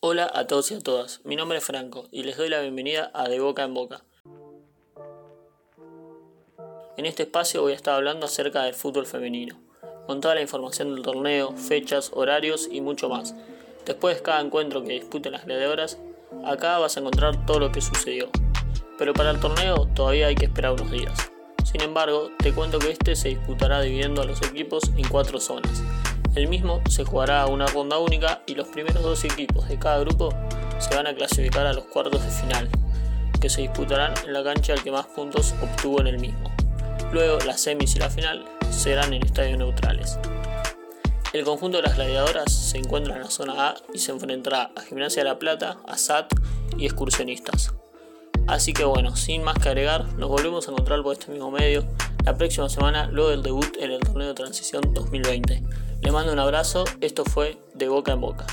Hola a todos y a todas, mi nombre es Franco y les doy la bienvenida a De Boca en Boca. En este espacio voy a estar hablando acerca del fútbol femenino, con toda la información del torneo, fechas, horarios y mucho más. Después de cada encuentro que disputen las gladiadoras, acá vas a encontrar todo lo que sucedió. Pero para el torneo todavía hay que esperar unos días. Sin embargo, te cuento que este se disputará dividiendo a los equipos en cuatro zonas el mismo se jugará a una ronda única y los primeros dos equipos de cada grupo se van a clasificar a los cuartos de final, que se disputarán en la cancha el que más puntos obtuvo en el mismo. Luego las semis y la final serán en estadios neutrales. El conjunto de las gladiadoras se encuentra en la zona A y se enfrentará a Gimnasia de la Plata, a SAT y excursionistas. Así que bueno, sin más que agregar, nos volvemos a encontrar por este mismo medio la próxima semana luego del debut en el torneo de transición 2020. Le mando un abrazo, esto fue De Boca en Boca.